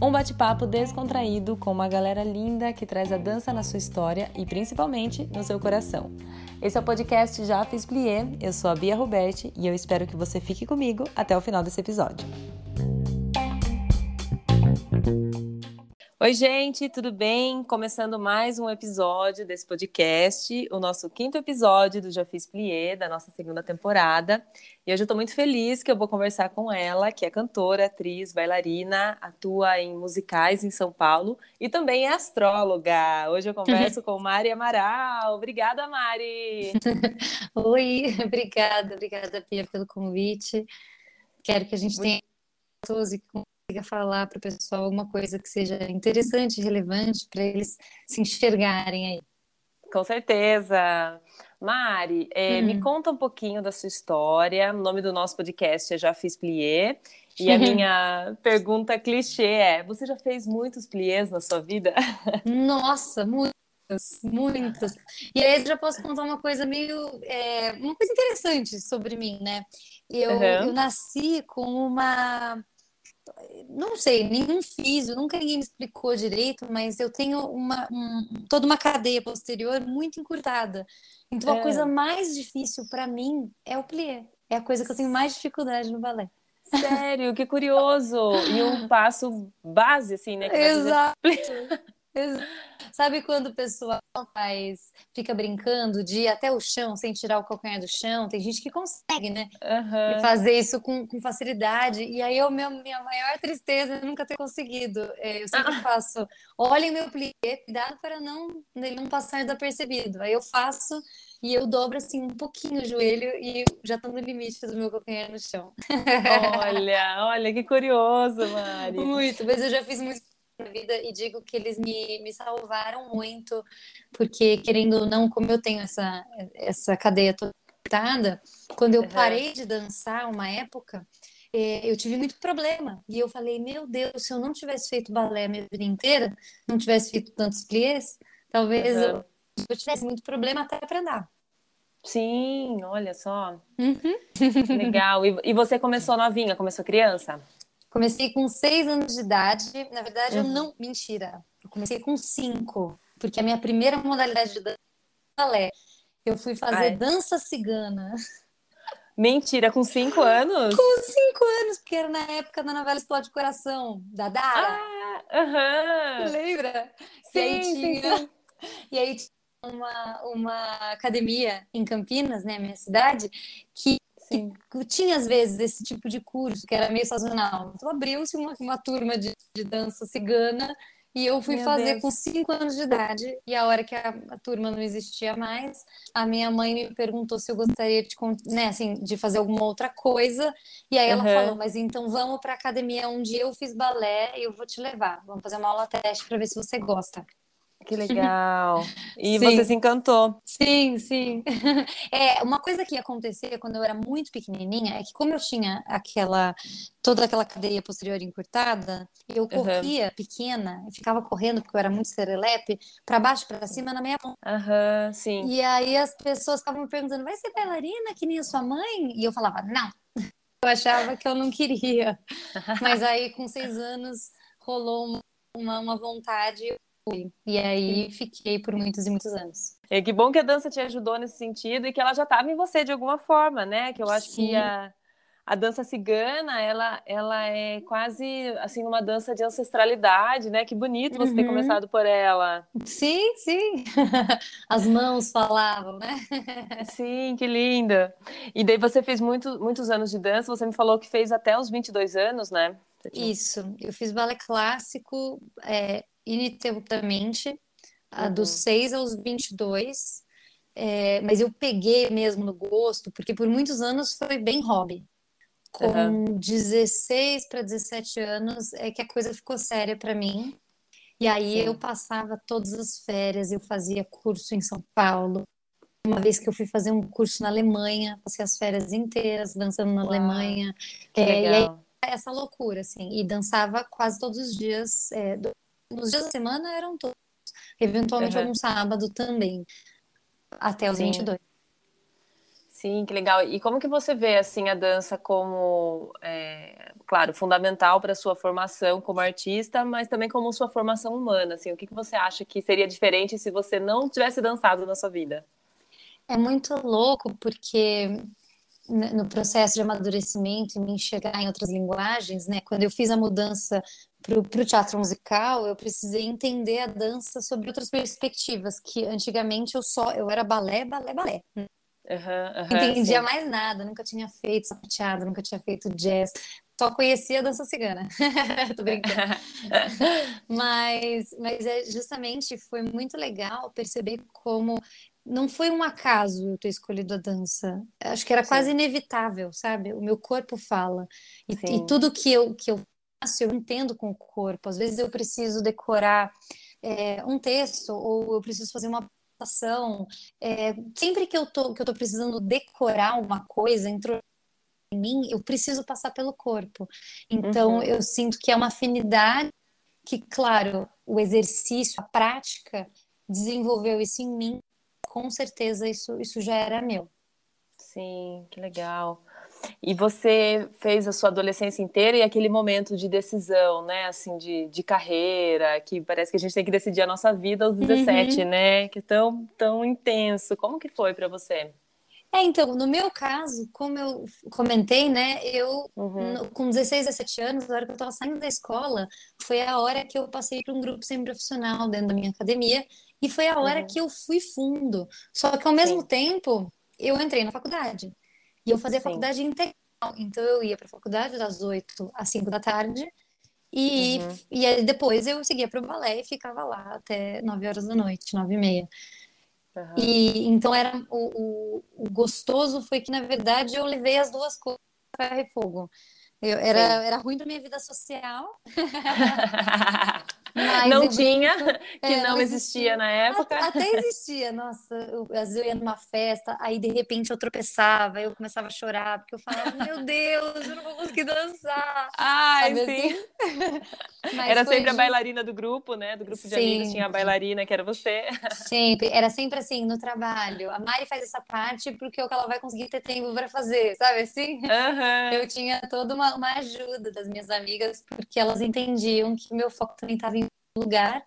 Um bate-papo descontraído com uma galera linda que traz a dança na sua história e principalmente no seu coração. Esse é o podcast Já Fiz Plié, eu sou a Bia Roberti e eu espero que você fique comigo até o final desse episódio. Oi, gente, tudo bem? Começando mais um episódio desse podcast, o nosso quinto episódio do Já Fiz Plié, da nossa segunda temporada. E hoje eu estou muito feliz que eu vou conversar com ela, que é cantora, atriz, bailarina, atua em musicais em São Paulo e também é astróloga. Hoje eu converso com Mari Amaral. Obrigada, Mari! Oi, obrigada, obrigada, Pia, pelo convite. Quero que a gente tenha e consiga falar para o pessoal alguma coisa que seja interessante, relevante, para eles se enxergarem aí. Com certeza. Mari, é, hum. me conta um pouquinho da sua história. O nome do nosso podcast é Já Fiz Plié. E a minha pergunta clichê é: você já fez muitos pliés na sua vida? Nossa, muitos, muitos. E aí eu já posso contar uma coisa meio. É, uma coisa interessante sobre mim, né? Eu, uhum. eu nasci com uma não sei, nenhum físico, nunca ninguém me explicou direito, mas eu tenho uma, um, toda uma cadeia posterior muito encurtada. Então, é. a coisa mais difícil para mim é o plié. É a coisa que eu tenho mais dificuldade no balé. Sério, que curioso! E um passo base, assim, né? Exato. Sabe quando o pessoal faz, fica brincando de ir até o chão sem tirar o calcanhar do chão? Tem gente que consegue, né? Uhum. Fazer isso com, com, facilidade. E aí, eu, meu, minha maior tristeza é nunca ter conseguido. É, eu sempre ah. faço, olhem meu plié, cuidado para não, ele não passar desapercebido. Aí eu faço e eu dobro assim um pouquinho o joelho e já estou no limite do meu calcanhar no chão. Olha, olha que curioso, Mari. Muito, mas eu já fiz muito na vida e digo que eles me, me salvaram muito, porque querendo ou não, como eu tenho essa, essa cadeia toda, quando eu parei de dançar uma época, é, eu tive muito problema. E eu falei, meu Deus, se eu não tivesse feito balé a minha vida inteira, não tivesse feito tantos pliés, talvez uhum. eu, eu, tivesse muito problema até para andar. Sim, olha só. Uhum. Legal. E, e você começou novinha, começou criança? Comecei com seis anos de idade. Na verdade, uhum. eu não. Mentira. Eu comecei com cinco. Porque a minha primeira modalidade de dança balé. Eu fui fazer Ai. dança cigana. Mentira, com cinco anos? Com cinco anos, porque era na época da novela Explode Coração, da Dara. Ah, aham. Lembra? Sim, e aí tinha, sim, E aí tinha uma, uma academia em Campinas, né, minha cidade, que Sim. que tinha às vezes esse tipo de curso que era meio sazonal. Então abriu-se uma, uma turma de, de dança cigana e eu fui Meu fazer Deus. com cinco anos de idade. E a hora que a, a, turma não existia mais, a minha mãe me perguntou se eu gostaria de, né, assim, de fazer alguma outra coisa. E aí ela uhum. falou: Mas então vamos para a academia onde eu fiz balé e eu vou te levar. Vamos fazer uma aula teste para ver se você gosta. Que legal. E sim. você se encantou. Sim, sim. É, uma coisa que acontecia quando eu era muito pequenininha é que como eu tinha aquela toda aquela cadeia posterior encurtada, eu corria uhum. pequena, ficava correndo porque eu era muito serelepe, para baixo, para cima na mão. Aham, uhum, sim. E aí as pessoas estavam me perguntando: "Vai ser bailarina que nem a sua mãe?" E eu falava: "Não". Eu achava que eu não queria. Mas aí com seis anos rolou uma, uma vontade fui. E aí fiquei por muitos e muitos anos. É que bom que a dança te ajudou nesse sentido e que ela já estava em você de alguma forma, né? Que eu acho Sim. que a, a dança cigana, ela, ela é quase assim uma dança de ancestralidade, né? Que bonito você uhum. ter começado por ela. Sim, sim. As mãos falavam, né? Sim, que linda. E daí você fez muito, muitos anos de dança, você me falou que fez até os 22 anos, né? Isso, eu fiz balé clássico, é, ininterruptamente, uhum. dos 6 aos 22. É, mas eu peguei mesmo no gosto, porque por muitos anos foi bem hobby. Com uhum. 16 para 17 anos é que a coisa ficou séria para mim. E aí Sim. eu passava todas as férias, eu fazia curso em São Paulo. Uma vez que eu fui fazer um curso na Alemanha, passei as férias inteiras dançando na Uau, Alemanha. É. E aí, essa loucura, assim, e dançava quase todos os dias, é, nos dias da semana eram todos. Eventualmente uhum. algum sábado também. Até os Sim. 22. Sim, que legal. E como que você vê assim a dança como, é, claro, fundamental para a sua formação como artista, mas também como sua formação humana? Assim, o que, que você acha que seria diferente se você não tivesse dançado na sua vida? É muito louco porque no processo de amadurecimento e me enxergar em outras linguagens, né? Quando eu fiz a mudança para o teatro musical, eu precisei entender a dança sobre outras perspectivas, que antigamente eu só eu era balé, balé, balé. Uhum, uhum, Entendia sim. mais nada, nunca tinha feito sapateado, nunca tinha feito jazz, só conhecia a dança cigana. Tô brincando. mas, mas é justamente foi muito legal perceber como não foi um acaso eu ter escolhido a dança. Acho que era Sim. quase inevitável, sabe? O meu corpo fala. E, e, tudo que eu, que eu eu entendo com o corpo. Às vezes eu preciso decorar é, um texto ou eu preciso fazer uma apresentação. É, sempre que eu, tô, que eu tô precisando decorar uma coisa, entrou em mim, eu preciso passar pelo corpo. Então, uhum. eu sinto que é uma afinidade que, claro, o exercício, a prática desenvolveu isso em mim com certeza isso, isso já era meu. Sim, que legal. E você fez a sua adolescência inteira e aquele momento de decisão, né? Assim, de, de carreira, que parece que a gente tem que decidir a nossa vida aos 17, uhum. né? Que é tão, tão intenso. Como que foi para você? É, então, no meu caso, como eu comentei, né, eu, uhum. com 16, 17 anos, na hora que eu estava saindo da escola, foi a hora que eu passei para um grupo semi-profissional dentro da minha academia, e foi a hora uhum. que eu fui fundo. Só que ao mesmo Sim. tempo, eu entrei na faculdade. E eu fazia Sim. faculdade integral. Então eu ia para a faculdade das 8 às 5 da tarde. E, uhum. e aí depois eu seguia para o balé e ficava lá até 9 horas da noite, 9 e meia. Uhum. E então era o, o, o, gostoso foi que, na verdade, eu levei as duas coisas ferro e fogo. Eu, era, era ruim para minha vida social. Não tinha, que é, não existia na época. Até existia, nossa. Eu, às vezes eu ia numa festa, aí de repente eu tropeçava, eu começava a chorar, porque eu falava, meu Deus, eu não vou conseguir dançar. Ai, Sabe sim. Assim? era sempre a bailarina do grupo, né? Do grupo de sempre. amigos tinha a bailarina, que era você. Sempre, era sempre assim, no trabalho. A Mari faz essa parte porque é o que ela vai conseguir ter tempo para fazer, sabe assim? Uhum. Eu tinha toda uma, uma ajuda das minhas amigas, porque elas entendiam que meu foco também estava em lugar.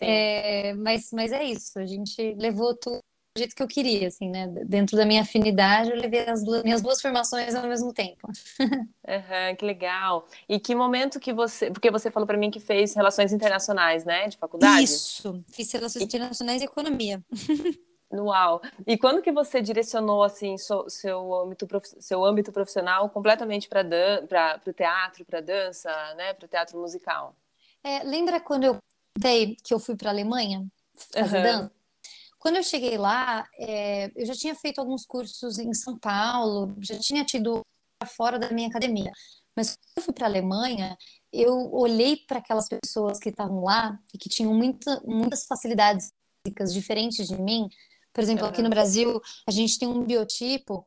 É, mas, mas é isso, a gente levou tudo do jeito que eu queria, assim, né? Dentro da minha afinidade, eu levei as duas, minhas duas formações ao mesmo tempo. Uhum, que legal. E que momento que você. Porque você falou para mim que fez relações internacionais, né? De faculdade? Isso, fiz relações internacionais e economia. Uau! E quando que você direcionou assim seu, seu, âmbito, seu âmbito profissional completamente para o teatro, para dança, né? Para o teatro musical? É, lembra quando eu contei que eu fui para a Alemanha fazer uhum. dança? Quando eu cheguei lá, é, eu já tinha feito alguns cursos em São Paulo, já tinha tido fora da minha academia. Mas quando eu fui para a Alemanha, eu olhei para aquelas pessoas que estavam lá e que tinham muita, muitas facilidades físicas diferentes de mim. Por exemplo, aqui no Brasil, a gente tem um biotipo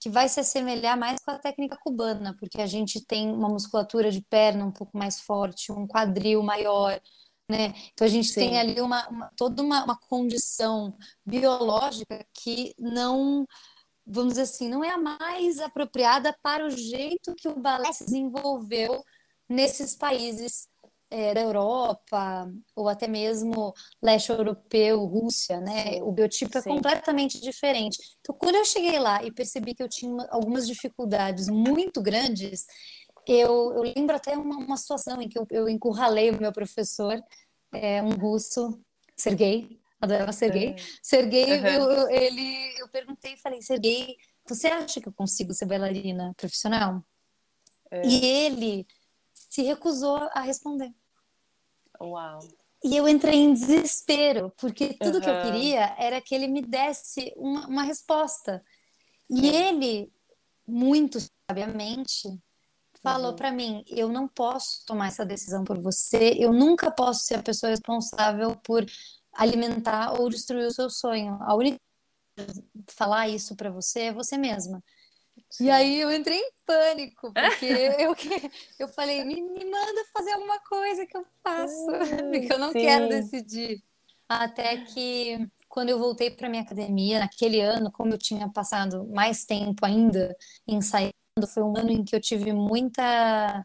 que vai se assemelhar mais com a técnica cubana, porque a gente tem uma musculatura de perna um pouco mais forte, um quadril maior, né? Então a gente Sim. tem ali uma, uma toda uma, uma, condição biológica que não, vamos dizer assim, não é a mais apropriada para o jeito que o balé se desenvolveu nesses países é, da Europa ou até mesmo leste europeu, Rússia, né? O biotipo é Sim. completamente diferente. Então, quando eu cheguei lá e percebi que eu tinha algumas dificuldades muito grandes, eu, eu lembro até uma, uma situação em que eu, eu encurralei o meu professor, é, um russo, Sergei, adorava Sergei. Uhum. Sergei, uhum. eu, ele, eu perguntei e falei, Sergei, você acha que eu consigo ser bailarina profissional? É. E ele se recusou a responder. Uau. E eu entrei em desespero, porque tudo uhum. que eu queria era que ele me desse uma, uma resposta. E ele, muito sabiamente, falou uhum. para mim: eu não posso tomar essa decisão por você, eu nunca posso ser a pessoa responsável por alimentar ou destruir o seu sonho. A única falar isso para você é você mesma. Sim. E aí eu entrei em pânico, porque eu, eu falei, me, me manda fazer alguma coisa que eu faço, porque eu não sim. quero decidir. Até que quando eu voltei para minha academia, naquele ano, como eu tinha passado mais tempo ainda ensaiando, foi um ano em que eu tive muita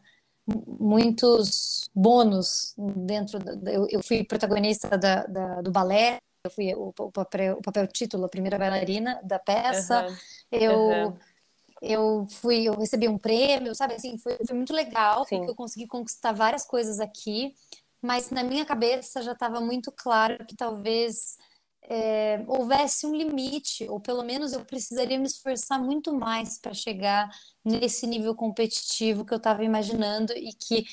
muitos bônus dentro da, eu, eu, fui protagonista da, da, do balé eu fui o, o, papel, o papel título a primeira bailarina da peça uhum. eu uhum. Eu fui eu recebi um prêmio sabe assim foi, foi muito legal Sim. porque eu consegui conquistar várias coisas aqui mas na minha cabeça já estava muito claro que talvez é, houvesse um limite, ou pelo menos eu precisaria me esforçar muito mais para chegar nesse nível competitivo que eu estava imaginando e que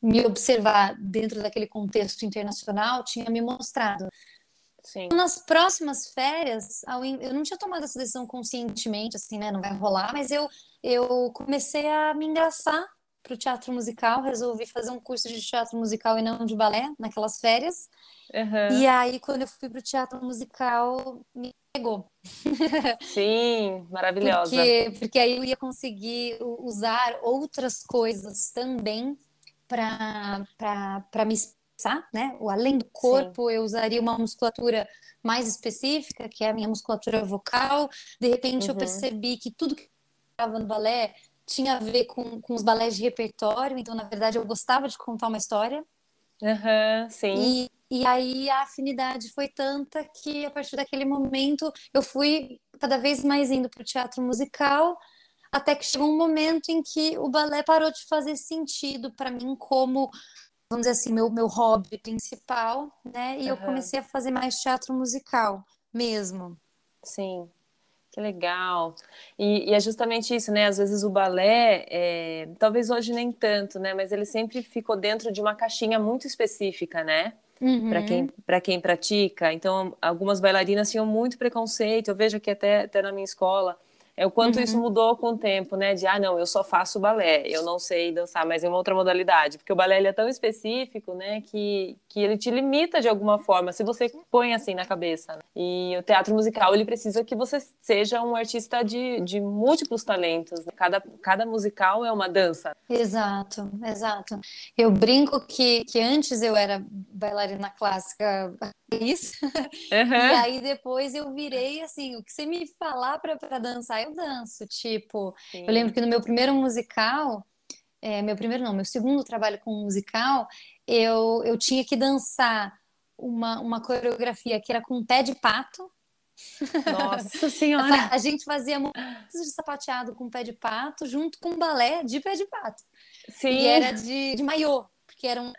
me observar dentro daquele contexto internacional tinha me mostrado. Sim. Nas próximas férias, eu não tinha tomado essa decisão conscientemente, assim, né? Não vai rolar, mas eu, eu comecei a me engraçar para o teatro musical, resolvi fazer um curso de teatro musical e não de balé naquelas férias. Uhum. E aí, quando eu fui para o teatro musical, me pegou. Sim, maravilhosa. Porque, porque aí eu ia conseguir usar outras coisas também para me expressar, né? O além do corpo, Sim. eu usaria uma musculatura mais específica, que é a minha musculatura vocal. De repente, uhum. eu percebi que tudo que estava no balé tinha a ver com, com os balés de repertório, então, na verdade, eu gostava de contar uma história. Uhum, sim. E, e aí a afinidade foi tanta que, a partir daquele momento, eu fui cada vez mais indo para o teatro musical, até que chegou um momento em que o balé parou de fazer sentido para mim como, vamos dizer assim, meu, meu hobby principal, né? E uhum. eu comecei a fazer mais teatro musical mesmo. Sim. Que legal. E, e, é justamente isso, né? Às vezes o balé, é... talvez hoje nem tanto, né? Mas ele sempre ficou dentro de uma caixinha muito específica, né? Uhum. Para quem, quem pratica. Então, algumas bailarinas tinham muito preconceito. Eu vejo que até, até na minha escola é o quanto uhum. isso mudou com o tempo, né? De, ah, não, eu só faço balé, eu não sei dançar, mas em uma outra modalidade. Porque o balé é tão específico, né? Que, que ele te limita de alguma forma, se você põe assim na cabeça. Né? E o teatro musical, ele precisa que você seja um artista de, de múltiplos talentos. Né? Cada, cada musical é uma dança. Exato, exato. Eu brinco que, que antes eu era bailarina clássica isso. Uhum. E aí depois eu virei assim, o que você me falar para dançar, eu danço. Tipo, Sim. eu lembro que no meu primeiro musical, é, meu primeiro não, meu segundo trabalho com musical, eu, eu tinha que dançar uma, uma coreografia que era com pé de pato. Nossa senhora! A gente fazia muito de sapateado com pé de pato junto com balé de pé de pato. Sim. E era de, de maiô, porque era um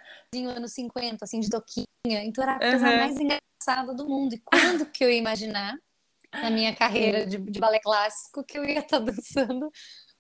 anos 50, assim, de toquinha. Então era a coisa uhum. mais engraçada do mundo. E quando que eu ia imaginar, na minha carreira de, de balé clássico, que eu ia estar dançando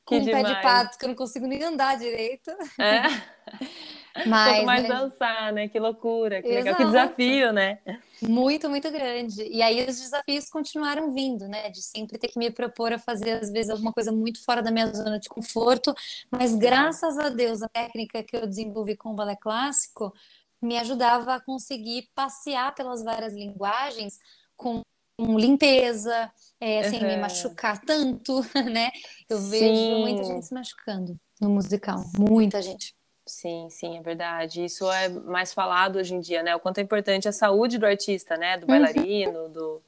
com que um demais. pé de pato, que eu não consigo nem andar direito. É. Mas, Quanto mais dançar, né? Que loucura, que legal, que desafio, né? Muito, muito grande. E aí os desafios continuaram vindo, né? De sempre ter que me propor a fazer, às vezes, alguma coisa muito fora da minha zona de conforto. Mas graças a Deus, a técnica que eu desenvolvi com o balé clássico me ajudava a conseguir passear pelas várias linguagens com limpeza, é, sem uhum. me machucar tanto, né? Eu Sim. vejo muita gente se machucando no musical, muita gente. Sim, sim, é verdade. Isso é mais falado hoje em dia, né? O quanto é importante a saúde do artista, né? Do bailarino, uhum. do,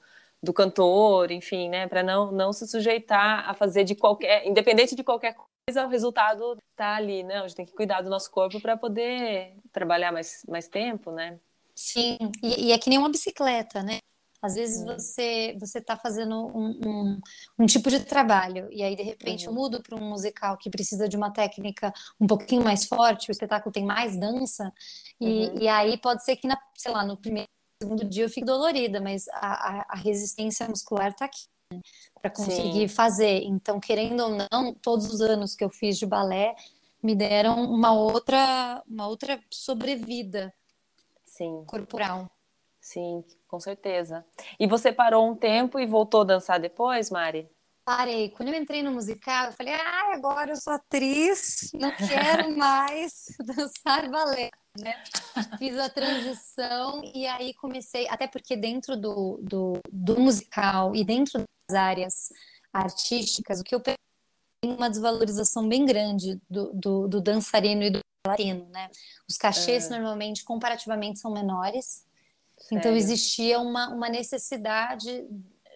do cantor, enfim, né? Para não, não se sujeitar a fazer de qualquer, independente de qualquer coisa, o resultado tá ali, né? A gente tem que cuidar do nosso corpo para poder trabalhar mais, mais tempo, né? Sim, e, e é que nem uma bicicleta, né? Às vezes você você está fazendo um, um, um, tipo de trabalho e aí de repente uhum. eu mudo para um musical que precisa de uma técnica um pouquinho mais forte, o espetáculo tem mais dança e, uhum. e aí pode ser que na, sei lá, no primeiro segundo dia eu fique dolorida, mas a, a, a resistência muscular está aqui né, para conseguir Sim. fazer. Então, querendo ou não, todos os anos que eu fiz de balé me deram uma outra uma outra sobrevida Sim. corporal. Sim, com certeza. E você parou um tempo e voltou a dançar depois, Mari? Parei. Quando eu entrei no musical, eu falei, ah, agora eu sou atriz, não quero mais dançar balé, né? Fiz a transição e aí comecei, até porque dentro do, do, do musical e dentro das áreas artísticas, o que eu tem uma desvalorização bem grande do, do, do dançarino e do bailarino, né? Os cachês é. normalmente, comparativamente, são menores. Então existia uma, uma necessidade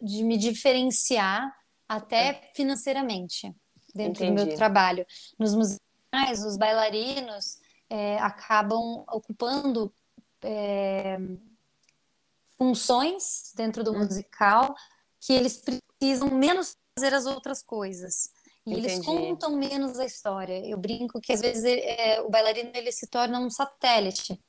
de me diferenciar até é. financeiramente dentro Entendi. do meu trabalho. Nos musicais, os bailarinos é, acabam ocupando é, funções dentro do hum. musical que eles precisam menos fazer as outras coisas. E Entendi. eles contam menos a história. Eu brinco que às vezes é, o bailarino ele se torna um satélite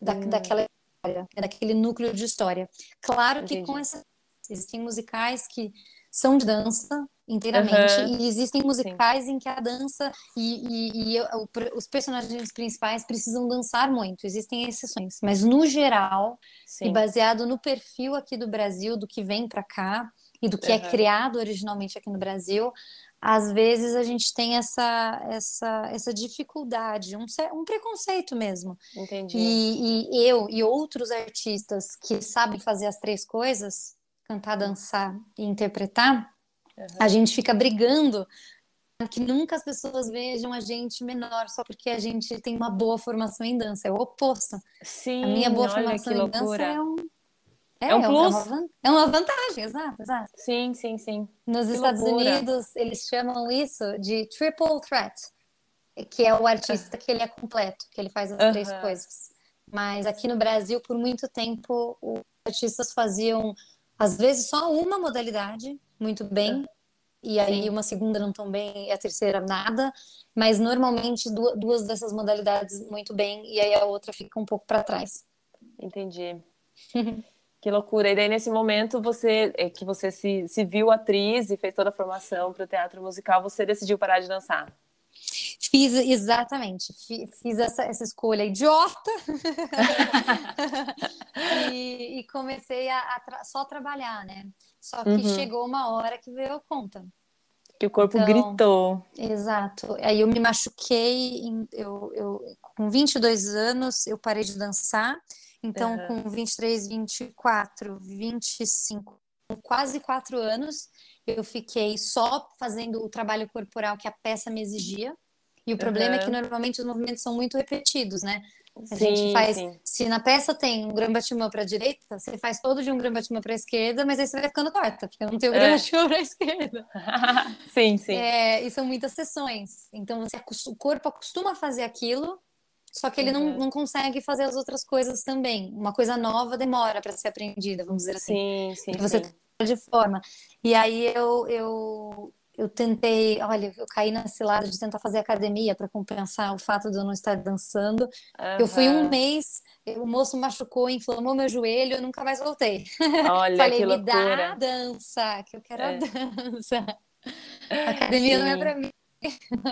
da, hum. daquela história, daquele núcleo de história. Claro Entendi. que com essa existem musicais que são de dança inteiramente uhum. e existem musicais Sim. em que a dança e, e, e o, os personagens principais precisam dançar muito. Existem exceções, mas no geral Sim. e baseado no perfil aqui do Brasil, do que vem para cá e do que uhum. é criado originalmente aqui no Brasil, às vezes a gente tem essa essa, essa dificuldade, um, um preconceito mesmo. Entendi. E, e eu e outros artistas que sabem fazer as três coisas, cantar, dançar e interpretar, uhum. a gente fica brigando que nunca as pessoas vejam a gente menor só porque a gente tem uma boa formação em dança. É o oposto. Sim, a minha boa formação em dança é um é, é um plus. É uma, é uma, vantagem, exato, exato. Sim, sim, sim. Nos que Estados loucura. Unidos, eles chamam isso de triple threat, que é o artista que ele é completo, que ele faz as três coisas. Mas aqui no Brasil, por muito tempo, os artistas faziam, às vezes, só uma modalidade muito bem, e aí sim. uma segunda não tão bem e a terceira nada, mas normalmente duas dessas modalidades muito bem, e aí a outra fica um pouco para trás. Entendi. Que loucura. E daí, nesse momento, você é, que você se, se viu atriz e fez toda a formação para o teatro musical, você decidiu parar de dançar? Fiz, exatamente. Fiz essa, essa escolha idiota. e, e, comecei a, a tra só trabalhar, né? Só que uhum. chegou uma hora que veio a conta. Que o corpo então, gritou. Exato. Aí eu me machuquei, eu, eu, com 22 anos, eu parei de dançar então, uhum. com 23, 24, 25, quase quatro anos, eu fiquei só fazendo o trabalho corporal que a peça me exigia. E o problema uhum. é que normalmente os movimentos são muito repetidos, né? A sim, gente faz. Sim. Se na peça tem um gran batimão para a direita, você faz todo de um gran batimão para a esquerda, mas aí você vai ficando torta, porque não tem o gran é. batimão para a esquerda. sim, sim. É, e são muitas sessões. Então você, o corpo acostuma a fazer aquilo só que ele uhum. não, não consegue fazer as outras coisas também. Uma coisa nova demora para ser aprendida, vamos dizer assim. Sim, sim. Você sim. de forma. E aí eu, eu, eu tentei, olha, eu caí na cilada de tentar fazer academia para compensar o fato de eu não estar dançando. Uhum. Eu fui um mês, o moço machucou, inflamou meu joelho, eu nunca mais voltei. Olha, Falei, que me loucura. dá a dança, que eu quero é. a dança. A academia sim. não é para mim.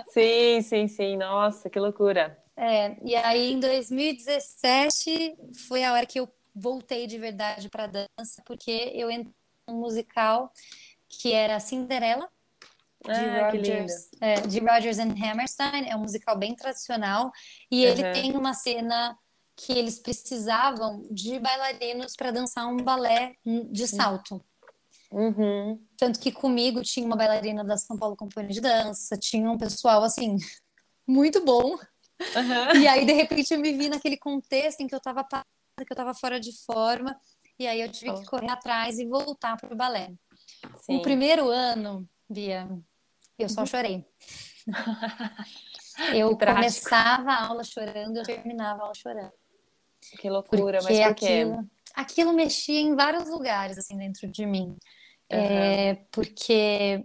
Sim, sim, sim. Nossa, que loucura. É, e aí em 2017 foi a hora que eu voltei de verdade para dança, porque eu entrei num musical que era Cinderela, de, ah, Rogers, é, de Rogers and Hammerstein, é um musical bem tradicional, e uhum. ele tem uma cena que eles precisavam de bailarinos para dançar um balé de salto. Uhum. Tanto que comigo tinha uma bailarina da São Paulo Companhia de Dança, tinha um pessoal assim muito bom. Uhum. E aí, de repente, eu me vi naquele contexto em que eu estava parada, que eu estava fora de forma, e aí eu tive oh. que correr atrás e voltar para o balé. Sim. O primeiro ano, Bia, eu só uhum. chorei. eu começava a aula chorando, eu terminava a aula chorando. Que loucura, Porque mas por quê? Aquilo, aquilo mexia em vários lugares, assim, dentro de mim. Uhum. É, porque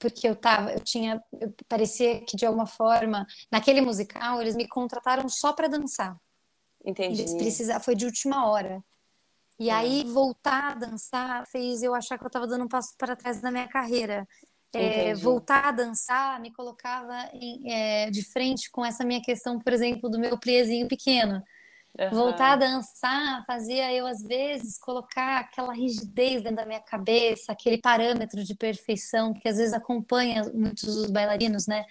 porque eu tava, eu tinha, eu, parecia que de alguma forma, naquele musical, eles me contrataram só para dançar. Entendi. Eles precisavam, foi de última hora. E uhum. aí voltar a dançar fez eu achar que eu estava dando um passo para trás na minha carreira. É, voltar a dançar me colocava em, é, de frente com essa minha questão, por exemplo, do meu pliezinho pequeno. Uhum. Voltar a dançar fazia eu, às vezes, colocar aquela rigidez dentro da minha cabeça, aquele parâmetro de perfeição que às vezes acompanha muitos dos bailarinos, né?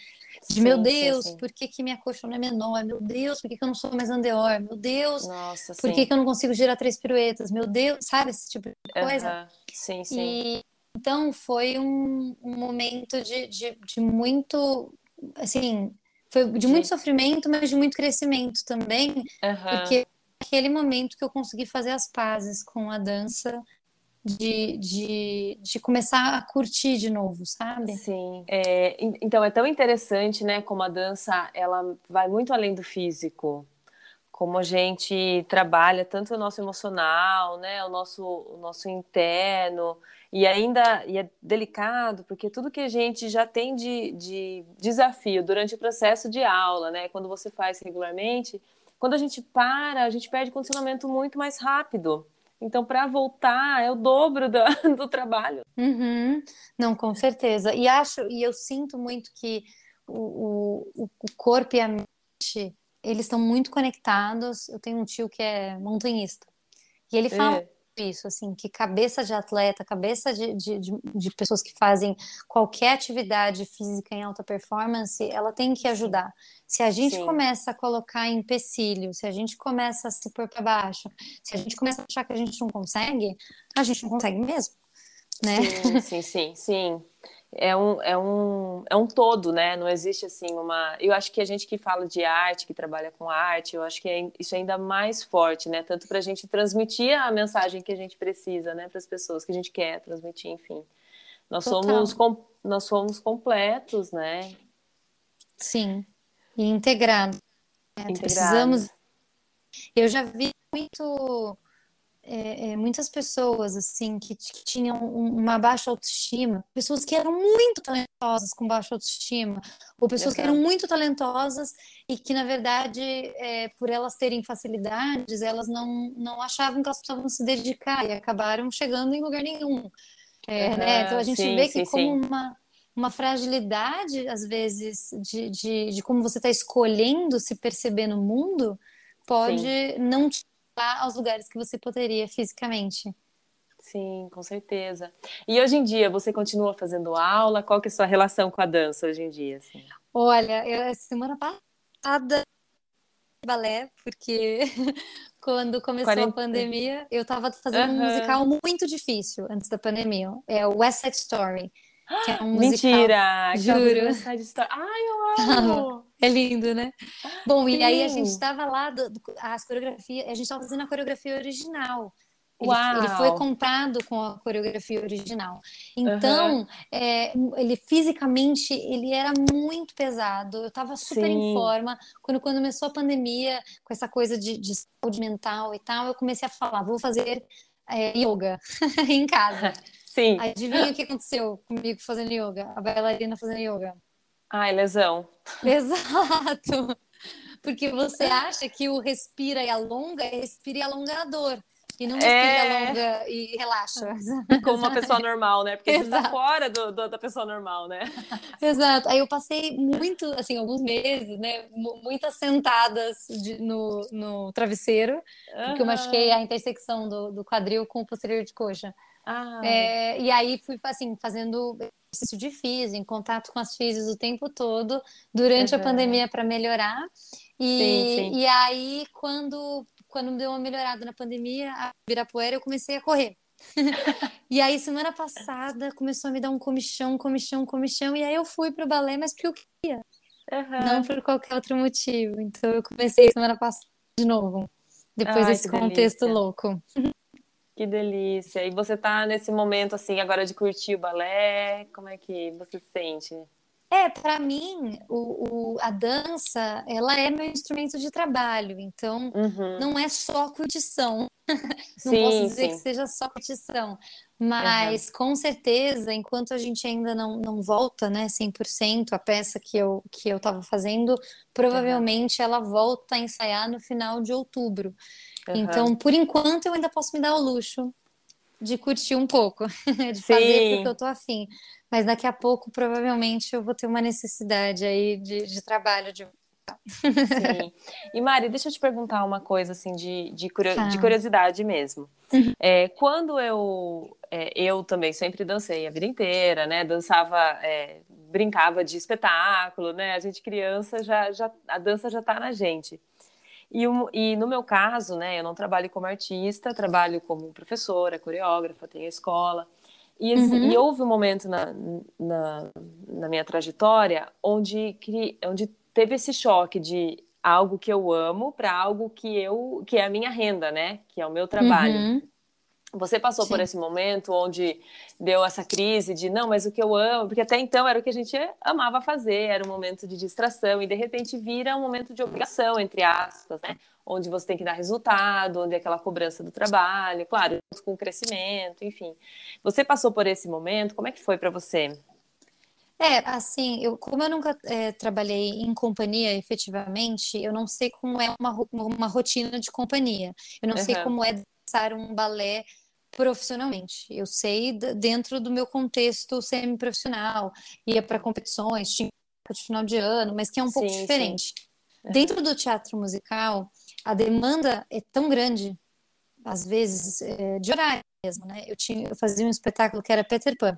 De sim, meu Deus, sim, sim. por que, que minha coxa não é menor? Meu Deus, por que, que eu não sou mais andeor? Meu Deus, Nossa, por que, que eu não consigo girar três piruetas? Meu Deus, sabe esse tipo de coisa? Uhum. Sim, sim. E, então foi um, um momento de, de, de muito, assim, foi de muito sofrimento, mas de muito crescimento também, uhum. porque naquele momento que eu consegui fazer as pazes com a dança de, de, de começar a curtir de novo, sabe? Sim. É, então é tão interessante, né, como a dança ela vai muito além do físico. Como a gente trabalha tanto o nosso emocional, né, o nosso, o nosso interno, e ainda e é delicado, porque tudo que a gente já tem de, de desafio durante o processo de aula, né, quando você faz regularmente, quando a gente para, a gente perde condicionamento muito mais rápido. Então, para voltar, é o dobro do, do trabalho. Uhum. Não, com certeza. E acho, e eu sinto muito que o, o, o corpo e a mente, eles estão muito conectados. Eu tenho um tio que é montanhista. E ele fala é isso, assim, que cabeça de atleta, cabeça de, de, de, pessoas que fazem qualquer atividade física em alta performance, ela tem que ajudar. Se a gente Sim. começa a colocar empecilho, se a gente começa a se pôr para baixo, se a gente começa a achar que a gente não consegue, a gente não consegue mesmo, né? Sim, sim, sim, sim é um, é um, é um todo, né? Não existe assim uma. Eu acho que a gente que fala de arte, que trabalha com arte, eu acho que é, isso é ainda mais forte, né? Tanto para a gente transmitir a mensagem que a gente precisa, né? Para as pessoas que a gente quer transmitir, enfim. Nós somos, com, nós somos completos, né? Sim. E integrados. É, precisamos. Eu já vi muito é, é, muitas pessoas assim que, que tinham uma baixa autoestima, pessoas que eram muito talentosas com baixa autoestima, ou pessoas que eram muito talentosas e que na verdade, é, por elas terem facilidades, elas não, não achavam que elas precisavam se dedicar e acabaram chegando em lugar nenhum. Uhum, né? Então a gente sim, vê que sim, como sim. uma uma fragilidade, às vezes, de, de, de como você está escolhendo se perceber no mundo, pode não te aos lugares que você poderia fisicamente. Sim, com certeza. E hoje em dia, você continua fazendo aula? Qual que é a sua relação com a dança hoje em dia? Assim? Olha, eu, semana passada balé, porque quando começou 40... a pandemia, eu estava fazendo uhum. um musical muito difícil antes da pandemia. É o West Side Story. Que é um musical, Mentira! Juro. West Side Story. Ai, eu amo! É lindo, né? Bom, Sim. e aí a gente estava lá, do, do, as coreografias, a gente estava fazendo a coreografia original. Ele, ele, foi comprado com a coreografia original. Então, uhum. é, ele fisicamente ele era muito pesado. Eu estava super Sim. em forma. Quando, quando começou a pandemia, com essa coisa de, de saúde mental e tal, eu comecei a falar: vou fazer é, yoga em casa. Sim. Adivinha o que aconteceu comigo fazendo yoga? A bailarina fazendo yoga. Ai, lesão. Exato. Porque você acha que o respira e alonga é respira e alongador. E não respira é... e alonga e relaxa. Como uma pessoa normal, né? Porque tá fora do, do, da pessoa normal, né? Exato. Aí eu passei muito, assim, alguns meses, né? Muitas sentadas de, no, no travesseiro, uhum. porque eu machuquei a intersecção do, do quadril com o posterior de coxa. Ah. É, e aí fui assim, fazendo exercício de físico, em contato com as físicas o tempo todo, durante uhum. a pandemia para melhorar. E, sim, sim. e aí, quando, quando deu uma melhorada na pandemia, a Virapuera, eu comecei a correr. e aí, semana passada, começou a me dar um comichão, comichão, comichão, e aí eu fui pro balé, mas porque eu queria. Uhum. Não por qualquer outro motivo. Então, eu comecei semana passada de novo, depois Ai, desse contexto delícia. louco. Que delícia. E você tá nesse momento assim agora de curtir o balé? Como é que você se sente? É, para mim, o, o, a dança, ela é meu instrumento de trabalho, então uhum. não é só curtição. não sim, posso dizer sim. que seja só curtição, mas uhum. com certeza, enquanto a gente ainda não, não volta, né, 100% a peça que eu que eu estava fazendo, provavelmente uhum. ela volta a ensaiar no final de outubro. Uhum. Então, por enquanto, eu ainda posso me dar o luxo de curtir um pouco, de Sim. fazer porque eu tô afim. Mas daqui a pouco, provavelmente, eu vou ter uma necessidade aí de, de trabalho de Sim. E Mari, deixa eu te perguntar uma coisa assim de, de, de curiosidade mesmo. Uhum. É, quando eu é, eu também sempre dancei a vida inteira, né? Dançava, é, brincava de espetáculo, né? A gente criança já, já a dança já tá na gente. E, e, no meu caso, né, eu não trabalho como artista, trabalho como professora, coreógrafa, tenho escola. E, uhum. e houve um momento na, na, na, minha trajetória onde, onde teve esse choque de algo que eu amo para algo que eu que é a minha renda, né? Que é o meu trabalho. Uhum. Você passou Sim. por esse momento onde deu essa crise de não, mas o que eu amo, porque até então era o que a gente amava fazer, era um momento de distração e de repente vira um momento de obrigação, entre aspas, né? Onde você tem que dar resultado, onde é aquela cobrança do trabalho, claro, com crescimento, enfim. Você passou por esse momento, como é que foi para você? É, assim, eu, como eu nunca é, trabalhei em companhia efetivamente, eu não sei como é uma, uma rotina de companhia. Eu não uhum. sei como é dançar um balé profissionalmente. Eu sei dentro do meu contexto semi-profissional, ia para competições, tinha de final de ano, mas que é um sim, pouco diferente. Uhum. Dentro do teatro musical, a demanda é tão grande, às vezes, é, de horário mesmo, né? Eu, tinha, eu fazia um espetáculo que era Peter Pan.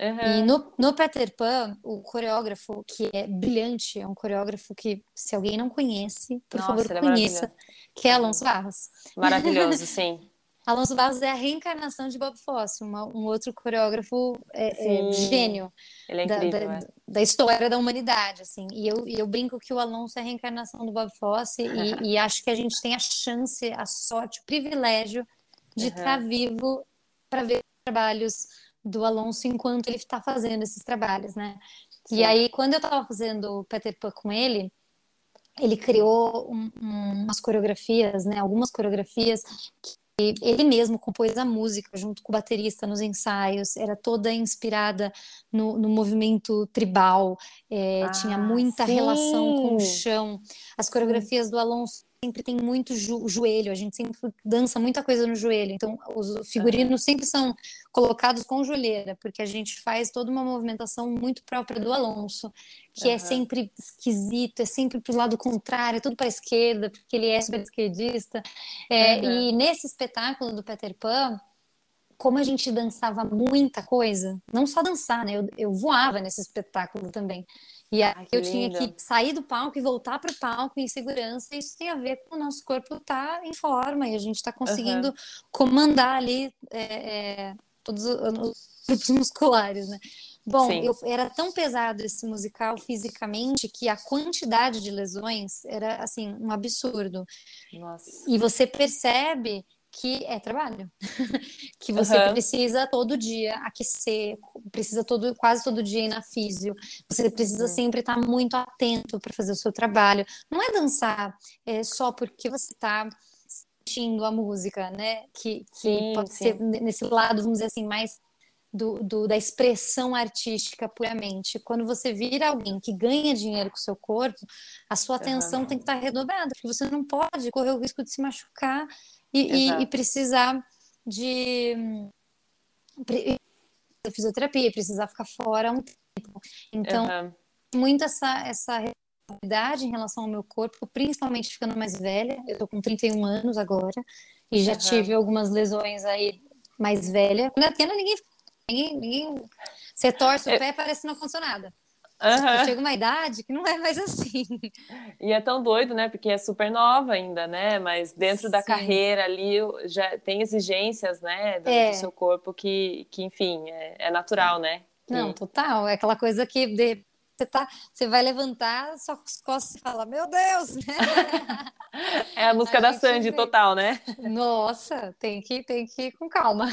Uhum. E no, no Peter Pan, o coreógrafo, que é brilhante, é um coreógrafo que, se alguém não conhece, por Nossa, favor, é conheça, que é Alonso Barros. Maravilhoso, sim. Alonso Barros é a reencarnação de Bob Fosse, uma, um outro coreógrafo é, é, gênio é incrível, da, da, é. da, história da humanidade, assim. E eu, eu brinco que o Alonso é a reencarnação do Bob Fosse e, e, acho que a gente tem a chance, a sorte, o privilégio de uhum. estar vivo para ver trabalhos do Alonso enquanto ele está fazendo esses trabalhos, né? Sim. E aí, quando eu estava fazendo o Peter Pan com ele, ele criou um, um, umas coreografias, né? Algumas coreografias que ele mesmo compôs a música junto com o baterista nos ensaios, era toda inspirada no, no movimento tribal, é, ah, tinha muita sim. relação com o chão. As coreografias do Alonso sempre tem muito jo joelho, a gente sempre dança muita coisa no joelho, então os figurinos sempre são colocados com joelheira, porque a gente faz toda uma movimentação muito própria do Alonso, que uhum. é sempre esquisito, é sempre para o lado contrário, é tudo para a esquerda, porque ele é super esquerdista. É, uhum. E nesse espetáculo do Peter Pan, como a gente dançava muita coisa, não só dançar, né? Eu, eu voava nesse espetáculo também. E aí Ai, eu lindo. tinha que sair do palco e voltar para o palco em segurança. Isso tem a ver com o nosso corpo estar tá em forma e a gente está conseguindo uhum. comandar ali é, é, todos os grupos musculares, né? Bom, eu, era tão pesado esse musical fisicamente que a quantidade de lesões era assim um absurdo. Nossa. E você percebe que é trabalho, que você uhum. precisa todo dia aquecer, precisa todo, quase todo dia ir na físio, você precisa uhum. sempre estar muito atento para fazer o seu trabalho. Não é dançar é, só porque você está sentindo a música, né? Que, que sim, pode sim. ser nesse lado, vamos dizer assim, mais do, do, da expressão artística puramente. Quando você vira alguém que ganha dinheiro com o seu corpo, a sua atenção uhum. tem que estar redobrada, porque você não pode correr o risco de se machucar e, e, e precisar de fisioterapia, precisar ficar fora um tempo. Então, uhum. muito essa, essa responsabilidade em relação ao meu corpo, principalmente ficando mais velha. Eu tô com 31 anos agora e já uhum. tive algumas lesões aí mais velha. Eu tenho, ninguém, ninguém, ninguém. Você torce o é pé e parece que não aconteceu nada. Uhum. Chega uma idade que não é mais assim. E é tão doido, né? Porque é super nova ainda, né? Mas dentro Sim. da carreira ali já tem exigências, né? Do, é. do seu corpo que, que enfim, é, é natural, né? Que... Não, total. É aquela coisa que de, você, tá, você vai levantar, só com as costas e fala, meu Deus, né? É a música a da Sandy, total, né? Nossa, tem que, tem que ir com calma.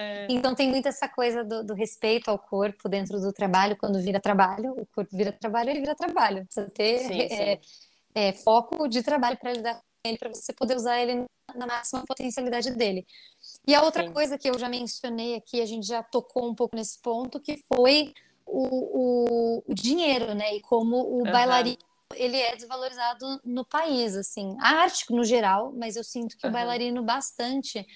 É. Então tem muito essa coisa do, do, respeito ao corpo dentro do trabalho, quando vira trabalho, o corpo vira trabalho, ele vira trabalho. Precisa ter sim, é, sim. É, foco de trabalho para lidar com ele, para você poder usar ele na máxima potencialidade dele. E a outra sim. coisa que eu já mencionei aqui, a gente já tocou um pouco nesse ponto, que foi o, o, o dinheiro, né? E como o uhum. bailarino ele é desvalorizado no país, assim. A arte no geral, mas eu sinto que uhum. o bailarino bastante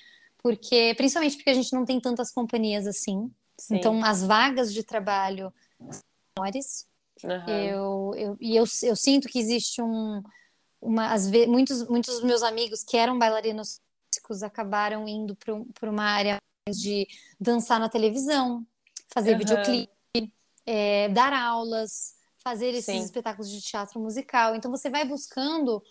porque principalmente porque a gente não tem tantas companhias assim. Sim. Então as vagas de trabalho são menores. Uhum. Eu, eu, e eu, eu sinto que existe um uma as muitos muitos dos meus amigos que eram bailarinos acabaram indo para uma área de dançar na televisão, fazer uhum. videoclipe, é, dar aulas, fazer esses Sim. espetáculos de teatro musical. Então você vai buscando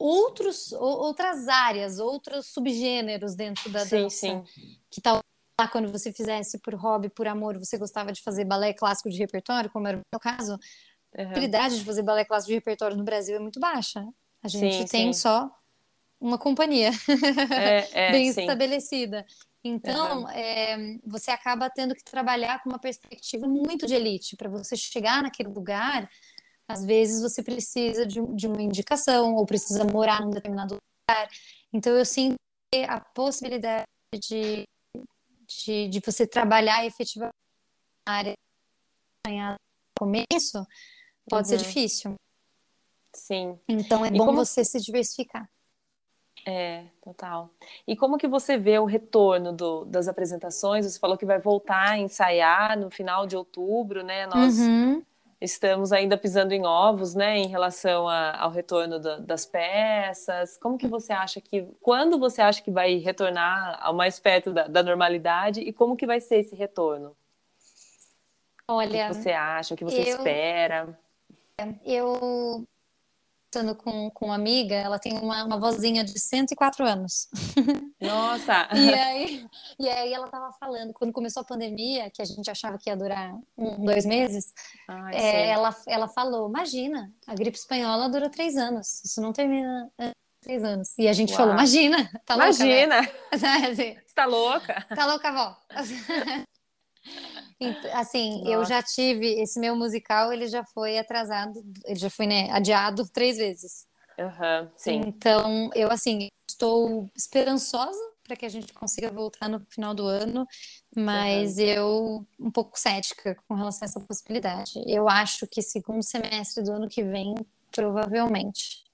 outros, outras áreas, outros subgêneros dentro da sim, dança. Sim. Que tal lá quando você fizesse por hobby, por amor, você gostava de fazer balé clássico de repertório, como era o meu caso, uhum. a habilidade de fazer balé clássico de repertório no Brasil é muito baixa. A gente Sim, tem só uma companhia É, é, bem estabelecida. Então, é, você acaba tendo que trabalhar com uma perspectiva muito de elite. Para você chegar naquele lugar, às vezes você precisa de, de uma indicação ou precisa morar num determinado lugar. Então, eu sinto que a possibilidade de, de, de você trabalhar efetivamente na área no começo pode ser Uhum. difícil. Sim. Então, é E bom como- você se diversificar. É, total. E como que você vê o retorno do- das apresentações? Você falou que vai voltar a ensaiar no final de outubro, né? Nós Uhum. Estamos ainda pisando em ovos, né, em relação a- ao retorno da- das peças. Como que você acha que, quando você acha que vai retornar ao mais perto da, da normalidade e como que vai ser esse retorno? O que Olha, que você acha? O que você eu- espera? eu estando com, com uma amiga, ela tem uma, uma vozinha de 104 anos. Nossa! E aí, e aí ela tava falando, quando começou a pandemia, que a gente achava que ia durar um, dois meses, Ai, é, ela, ela falou, imagina, a gripe espanhola dura três anos, isso não termina três anos. E a gente Uau. falou, imagina, tá louca, né? Imagina! Assim, Você tá louca? Tá louca, avó? Assim, eu Nossa. já tive esse meu musical, ele já foi atrasado, ele já foi, né, adiado três vezes. Aham, sim. Então, eu assim, estou esperançosa para que a gente consiga voltar no final do ano, mas eu um pouco cética com relação a essa possibilidade. Eu acho que segundo semestre do ano que vem, provavelmente.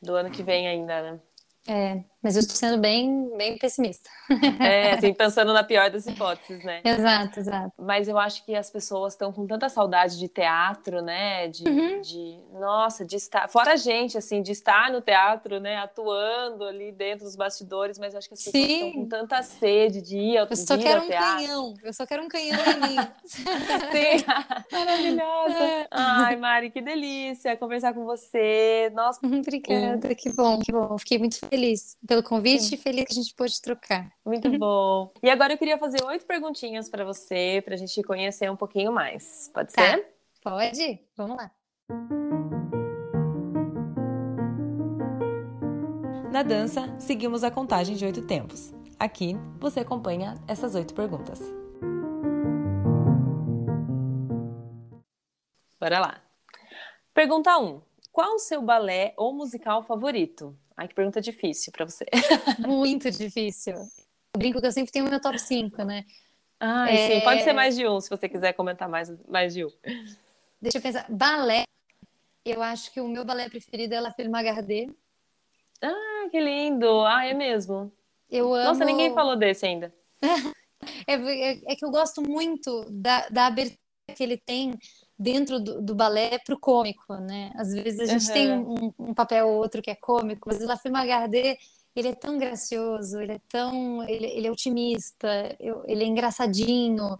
Do ano que vem ainda, né? É, mas eu estou sendo bem, bem pessimista. É, assim, pensando na pior das hipóteses, né? Exato, exato. Mas eu acho que as pessoas estão com tanta saudade de teatro, né? De, Uhum. de, nossa, de estar. Fora a gente, assim, de estar no teatro, né? Atuando ali dentro dos bastidores, mas eu acho que as pessoas Sim. estão com tanta sede de ir ao, Eu só quero ao um teatro. canhão. Eu só quero um canhão em mim. Sim, maravilhosa. Ai, Mari, que delícia conversar com você. Nossa, Obrigada, que bom, que bom. Fiquei muito feliz pelo convite e feliz que a gente pôde trocar. muito bom. E agora eu queria fazer oito perguntinhas para você, para a gente conhecer um pouquinho mais. Pode Tá. ser? Pode? Vamos lá. Na dança, seguimos a contagem de oito tempos. Aqui, você acompanha essas oito perguntas. Bora lá. Pergunta 1. Qual o seu balé ou musical favorito? Ai, que pergunta difícil para você. Muito difícil. Eu brinco que eu sempre tenho o meu top 5, né? Ai, É. sim, pode ser mais de um, se você quiser comentar mais, mais de um. Deixa eu pensar. Balé. Eu acho que o meu balé preferido é La Fille Magardé. Ah, que lindo! Ah, é mesmo. Eu amo. Nossa, ninguém falou desse ainda. É, é- é que eu gosto muito da, da abertura que ele tem dentro do, do balé para o cômico, né? Às vezes a gente Uhum. tem um, um papel ou outro que é cômico, mas o La Fille Magardé, ele é tão gracioso, ele é tão, ele, ele é otimista, eu- ele é engraçadinho.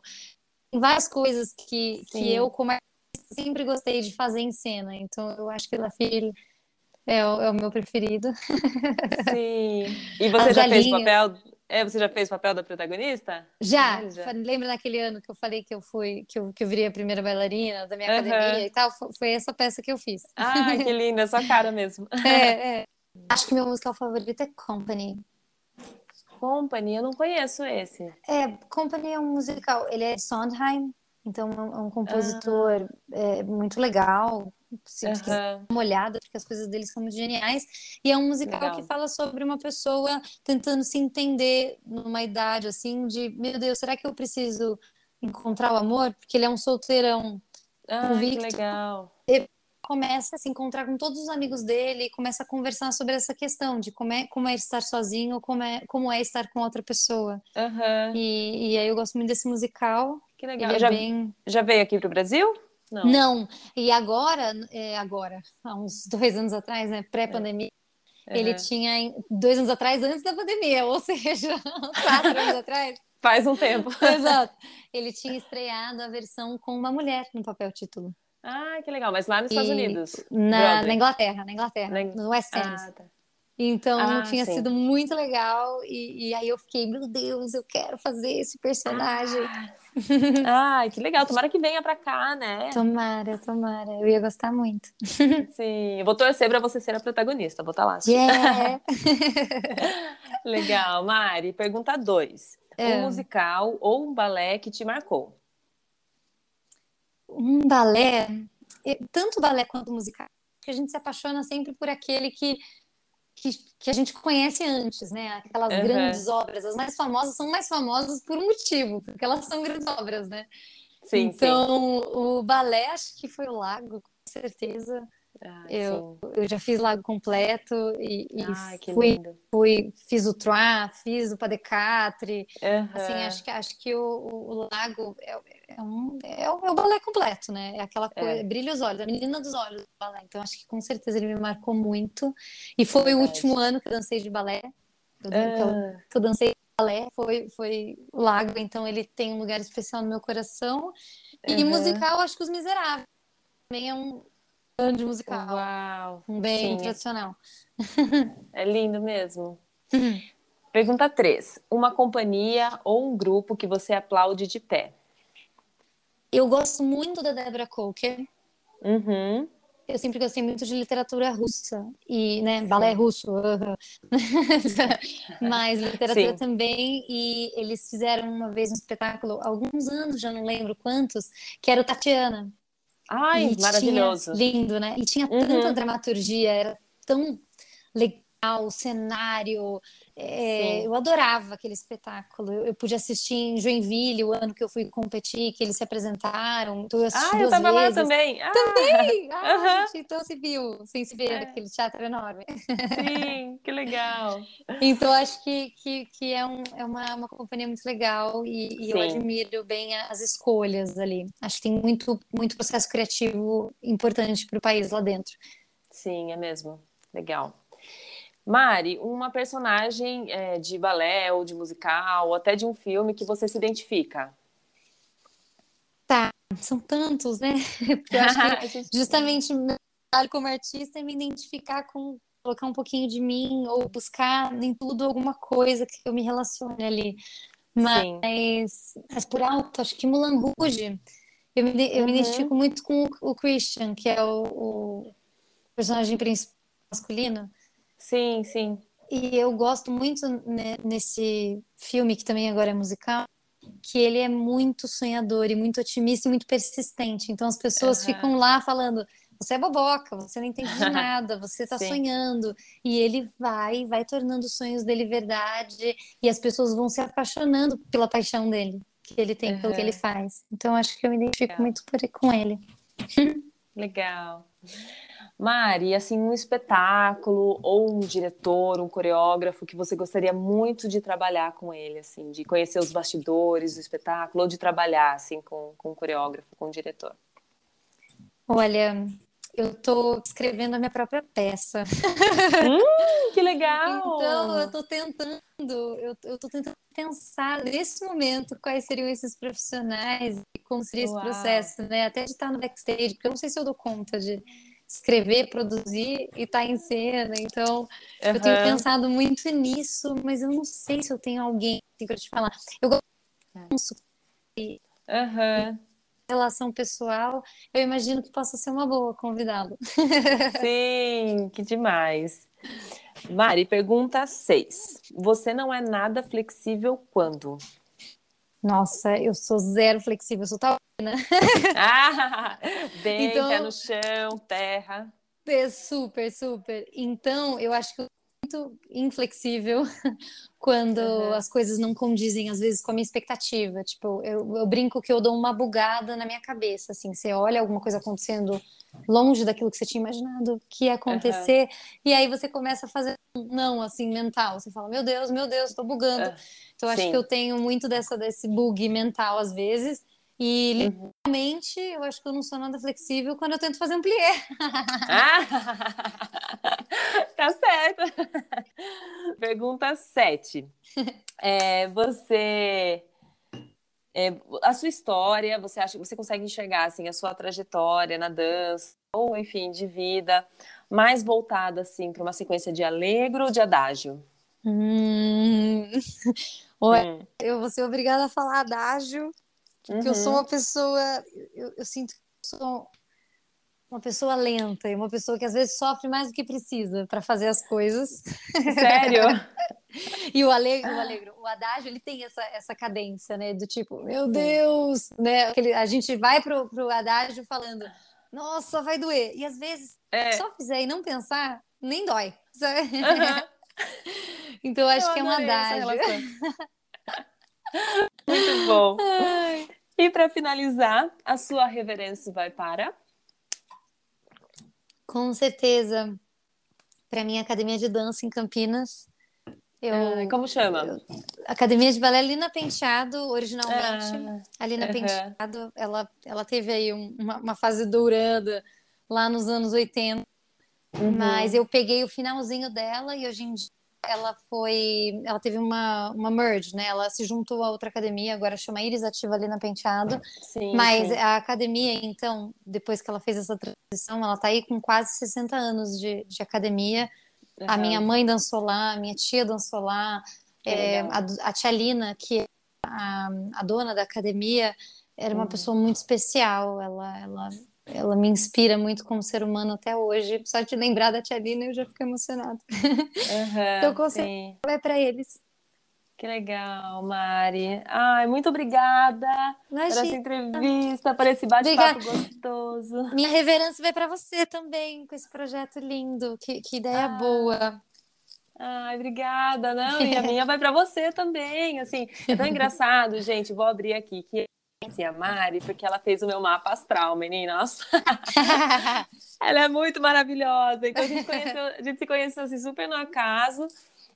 Tem várias coisas que, Sim. que eu, como artista, sempre gostei de fazer em cena. Então eu acho que o La Fille é o, é o meu preferido. Sim. E você As já fez o galinhas. papel? É, você já fez o papel da protagonista? Já, Ah, já. lembra naquele ano que eu falei que eu fui, que eu, que eu virei a primeira bailarina da minha Aham. academia e tal? Foi, essa peça que eu fiz. Ah, que linda, é sua cara mesmo. É, é. Acho que meu musical favorito é Company. Company, eu não conheço esse. É, Company é um musical, ele é de Sondheim, então é um, é um compositor é, muito legal. Aham. dar uma olhada, porque as coisas dele são muito geniais. E é um musical Legal. que fala sobre uma pessoa tentando se entender numa idade assim de, meu Deus, será que eu preciso encontrar o amor? Porque ele é um solteirão. Ah, que legal. Começa a se encontrar com todos os amigos dele e começa a conversar sobre essa questão de como é, como é estar sozinho, como é, como é estar com outra pessoa. Aham. E, e aí eu gosto muito desse musical. Que legal. É já, bem. já veio aqui pro Brasil? Não. Não, e agora, é, agora, há uns dois anos atrás, né, pré-pandemia, ele Aham. tinha em- dois anos atrás, antes da pandemia, ou seja, quatro anos atrás. Faz um tempo. Exato. Ele tinha estreado a versão com uma mulher no papel título. Ah, que legal. Mas lá nos Estados E Unidos. Na, na Inglaterra, na Inglaterra, Na no West End. Ah, tá. Então Ah, tinha sim. sido muito legal. E, e aí eu fiquei, meu Deus, eu quero fazer esse personagem. Ai, que legal. Tomara que venha pra cá, né? Tomara, tomara. Eu ia gostar muito. Sim, eu vou torcer pra você ser a protagonista. Vou estar lá. Yeah! Legal, Mari. Pergunta 2. É. Um musical ou um balé que te marcou? um balé, eh, tanto balé quanto musical, que a gente se apaixona sempre por aquele que, que, que a gente conhece antes, né? Aquelas Uhum. grandes obras. As mais famosas são mais famosas por um motivo, porque elas são grandes obras, né? Sim, então, o balé, acho que foi o Lago, com certeza. Ah, Eu, sim. eu já fiz Lago completo e, e que fui, fui, fiz o Trois, fiz o de Quatre. Assim, acho que, acho que o, o- Lago é, é um, é, o, é o balé completo, né? É aquela coisa, É. brilha os olhos, a menina dos olhos do balé. Então, acho que com certeza ele me marcou muito. E foi o último ano que eu dancei de balé. Eu, Ah, que eu dancei de balé, foi, foi o Lago, então ele tem um lugar especial no meu coração. E musical, acho que Os Miseráveis também é um grande musical, Uau. um bem Sim. tradicional. É lindo mesmo. Pergunta 3. Uma companhia ou um grupo que você aplaude de pé? Eu gosto muito da Deborah Coker. Uhum. Eu sempre gostei muito de literatura russa e, né, balé russo, aham. mas literatura Sim. também. E eles fizeram uma vez um espetáculo, há alguns anos, já não lembro quantos, que era o Tatiana. Ai, E tinha- maravilhoso. lindo, né? E tinha Uhum. tanta dramaturgia, era tão legal, o cenário. é, eu adorava aquele espetáculo. Eu, eu pude assistir em Joinville, o ano que eu fui competir, que eles se apresentaram. Então eu assisti Ah, eu duas tava lá vezes. também. Ah, Ai, ai, Aham. gente, então se viu, sem se ver, É. aquele teatro enorme. sim, que legal. Então, acho que, que, que é, um, é uma, uma companhia muito legal e, e eu admiro bem as escolhas ali. Acho que tem muito, muito processo criativo importante para o país lá dentro. Sim, é mesmo. Legal. Mari, uma personagem é, de balé ou de musical, ou até de um filme que você se identifica. São tantos, né? Porque eu acho que justamente meu trabalho como artista é me identificar com colocar um pouquinho de mim ou buscar em tudo alguma coisa que eu me relacione ali. Mas, mas por alto, acho que Mulan Rouge, eu me, eu me Uhum. identifico muito com o, o Christian, que é o, o personagem principal masculino. Sim, sim. E eu gosto muito né, nesse filme, que também agora é musical, que ele é muito sonhador e muito otimista e muito persistente. Então as pessoas Aham. ficam lá falando: você é boboca, você não entende de nada, você está sonhando. E ele vai, vai tornando os sonhos dele verdade, e as pessoas vão se apaixonando pela paixão dele, que ele tem pelo que ele faz. Então acho que eu me identifico Legal. muito por, com ele. Legal. Mari, assim, um espetáculo ou um diretor, um coreógrafo que você gostaria muito de trabalhar com ele, assim, de conhecer os bastidores do espetáculo ou de trabalhar, assim, com, com um coreógrafo, com um diretor. Olha, eu estou escrevendo a minha própria peça. Hum, que legal! Então, eu tô tentando, eu, eu tô tentando pensar nesse momento quais seriam esses profissionais e como seria esse Uau. processo, né? Até de estar no backstage, porque eu não sei se eu dou conta de escrever, produzir e estar em cena. Então, eu tenho pensado muito nisso, mas eu não sei se eu tenho alguém assim, para te falar. Eu gosto de Aham. relação pessoal, eu imagino que possa ser uma boa convidá-lo. Sim, que demais. Mari, pergunta 6. Você não é nada flexível quando? Nossa, eu sou zero flexível, eu sou tal Ah, bem, Então- pé no chão, terra. É super, super. Então, eu acho que muito inflexível quando Uhum. as coisas não condizem, às vezes, com a minha expectativa. Tipo, eu, eu brinco que eu dou uma bugada na minha cabeça, assim. Você olha alguma coisa acontecendo longe daquilo que você tinha imaginado que ia acontecer, e aí você começa a fazer um não, assim, mental. Você fala, meu Deus, meu Deus, tô bugando. Ah, Então, eu acho sim. que eu tenho muito dessa, desse bug mental, às vezes. E, Uhum. literalmente, eu acho que eu não sou nada flexível quando eu tento fazer um plié. Ah, tá certo. Pergunta 7. É, você. é, a sua história, você acha que você consegue enxergar assim, a sua trajetória na dança, ou enfim, de vida, mais voltada assim para uma sequência de alegro ou de adágio? Hum... Hum. eu vou ser obrigada a falar adágio, porque uhum. eu sou uhum. uma pessoa, eu, eu sinto que sou uma pessoa lenta e uma pessoa que às vezes sofre mais do que precisa para fazer as coisas. Sério? e o alegro, o alegro, o adágio, ele tem essa, essa cadência, né? Do tipo, meu Deus, né? Aquele, a gente vai pro, pro adágio falando, nossa, vai doer. E às vezes, é. só fizer e não pensar, nem dói. Uhum. então, acho Eu que é um adágio. Muito bom. Ai. E para finalizar, a sua reverência vai para? Com certeza. Para mim, academia de dança em Campinas. Eu, como chama? Eu, academia de Balé Lina Penteado, originalmente. Ah, a Lina uh -huh. Penteado, ela, ela teve aí uma, uma, fase dourada lá nos anos 80. Uhum. Mas eu peguei o finalzinho dela e hoje em dia ela foi, ela teve uma, uma merge, né? Ela se juntou a outra academia, agora chama Iris Ativa ali na Penteado. Sim, Mas sim. a academia, então, depois que ela fez essa transição, ela tá aí com quase 60 anos de, de academia. Uhum. A minha mãe dançou lá, a minha tia dançou lá, é, a, a tia Lina, que é a, a dona da academia, era uma uhum. pessoa muito especial. Ela, ela ela me inspira muito como ser humano até hoje. Só de lembrar da Tia Lina eu já fico emocionada. Uhum, então, certeza, vai para eles. Que legal, Mari. Ai, muito obrigada Imagina. por essa entrevista, por esse bate-papo gostoso. Minha reverência vai para você também, com esse projeto lindo. Que, que ideia ah. boa. Ai, obrigada. Não, e a minha vai para você também. Assim, é tão engraçado, gente. Vou abrir aqui que a Mari porque ela fez o meu mapa astral, meninas. ela é muito maravilhosa. Então a gente, conheceu, a gente se conheceu assim, super no acaso.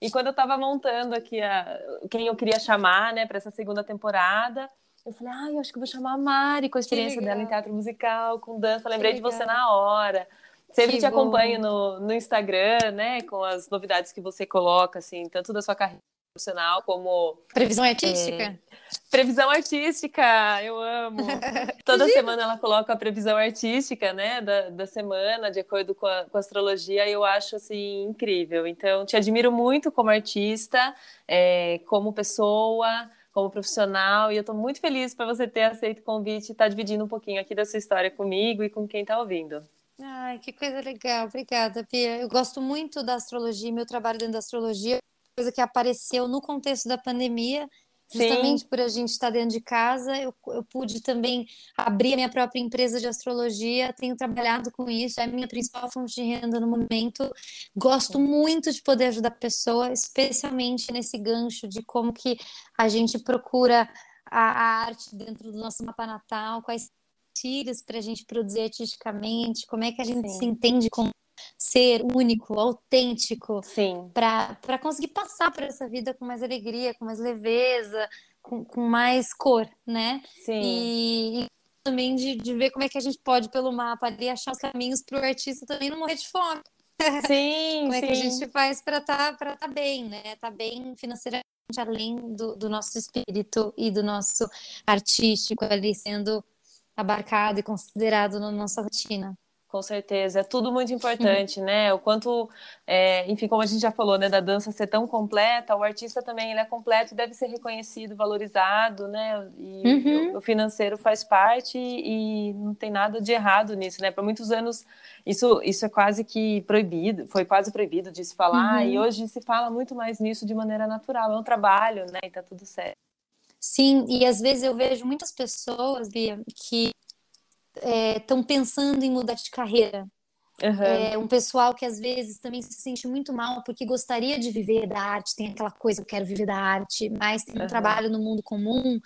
E quando eu estava montando aqui a, quem eu queria chamar, né, para essa segunda temporada, eu falei, ah, eu acho que vou chamar a Mari com a experiência dela em teatro musical, com dança. lembrei de você na hora. Sempre que te bom. acompanho no, no Instagram, né, com as novidades que você coloca, assim, tanto da sua carreira profissional como previsão artística. É, previsão artística, eu amo. Toda semana ela coloca a previsão artística, né, da, da semana, de acordo com a, com a astrologia, e eu acho assim incrível. Então, te admiro muito como artista, é, como pessoa como profissional e eu estou muito feliz para você ter aceito o convite e estar tá dividindo um pouquinho aqui da sua história comigo e com quem está ouvindo. Ai, que coisa legal. Obrigada, Pia. Eu gosto muito da astrologia, meu trabalho dentro da astrologia coisa que apareceu no contexto da pandemia, justamente Sim. por a gente estar dentro de casa, eu, eu pude também abrir a minha própria empresa de astrologia, tenho trabalhado com isso, é a minha principal fonte de renda no momento. Gosto muito de poder ajudar a pessoa, especialmente nesse gancho de como que a gente procura a, a arte dentro do nosso mapa natal, quais tiras para a gente produzir artisticamente, como é que a gente Sim. se entende como ser único, autêntico, para conseguir passar por essa vida com mais alegria, com mais leveza, com, com mais cor, né? Sim. E, e também de, de ver como é que a gente pode, pelo mapa, ali, achar os caminhos para o artista também não morrer de fome. Sim, como é sim. que a gente faz para estar tá, tá bem, né? Tá bem financeiramente, além do, do nosso espírito e do nosso artístico ali sendo abarcado e considerado na nossa rotina. Com certeza, é tudo muito importante, né? O quanto, é, enfim, como a gente já falou, né, da dança ser tão completa, o artista também ele é completo e deve ser reconhecido, valorizado, né? E uhum. o, o, financeiro faz parte e, e, não tem nada de errado nisso, né? Por muitos anos isso, isso é quase que proibido, foi quase proibido de se falar uhum. e hoje se fala muito mais nisso de maneira natural. É um trabalho, né? E tá tudo certo. Sim, e às vezes eu vejo muitas pessoas, Bia, que estão é, pensando em mudar de carreira. Uhum. É, um pessoal que às vezes também se sente muito mal porque gostaria de viver da arte, tem aquela coisa, eu quero viver da arte, mas tem um uhum. trabalho no mundo comum,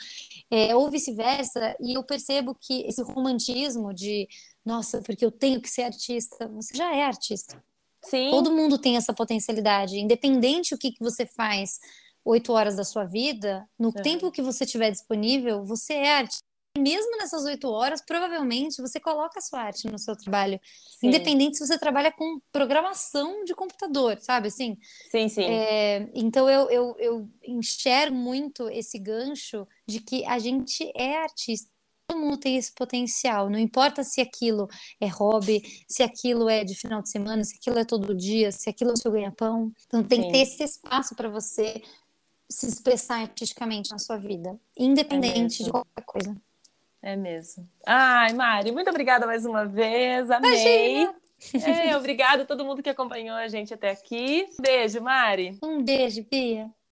é, ou vice-versa, e eu percebo que esse romantismo de, nossa, porque eu tenho que ser artista, você já é artista. Sim. Todo mundo tem essa potencialidade, independente o que, que você faz oito horas da sua vida, no uhum. tempo que você tiver disponível, você é artista mesmo nessas oito horas, provavelmente você coloca a sua arte no seu trabalho. Sim. Independente se você trabalha com programação de computador, sabe assim? Sim, sim. É, então eu, eu, eu enxergo muito esse gancho de que a gente é artista. todo mundo tem esse potencial. Não importa se aquilo é hobby, se aquilo é de final de semana, se aquilo é todo dia, se aquilo é o seu ganha-pão. Então tem Sim. que ter esse espaço para você se expressar artisticamente na sua vida, independente é de qualquer coisa. É mesmo. Ai, Mari, muito obrigada mais uma vez. Amei. Imagina. É, obrigada a todo mundo que acompanhou a gente até aqui. Beijo, Mari. Um beijo, Bia.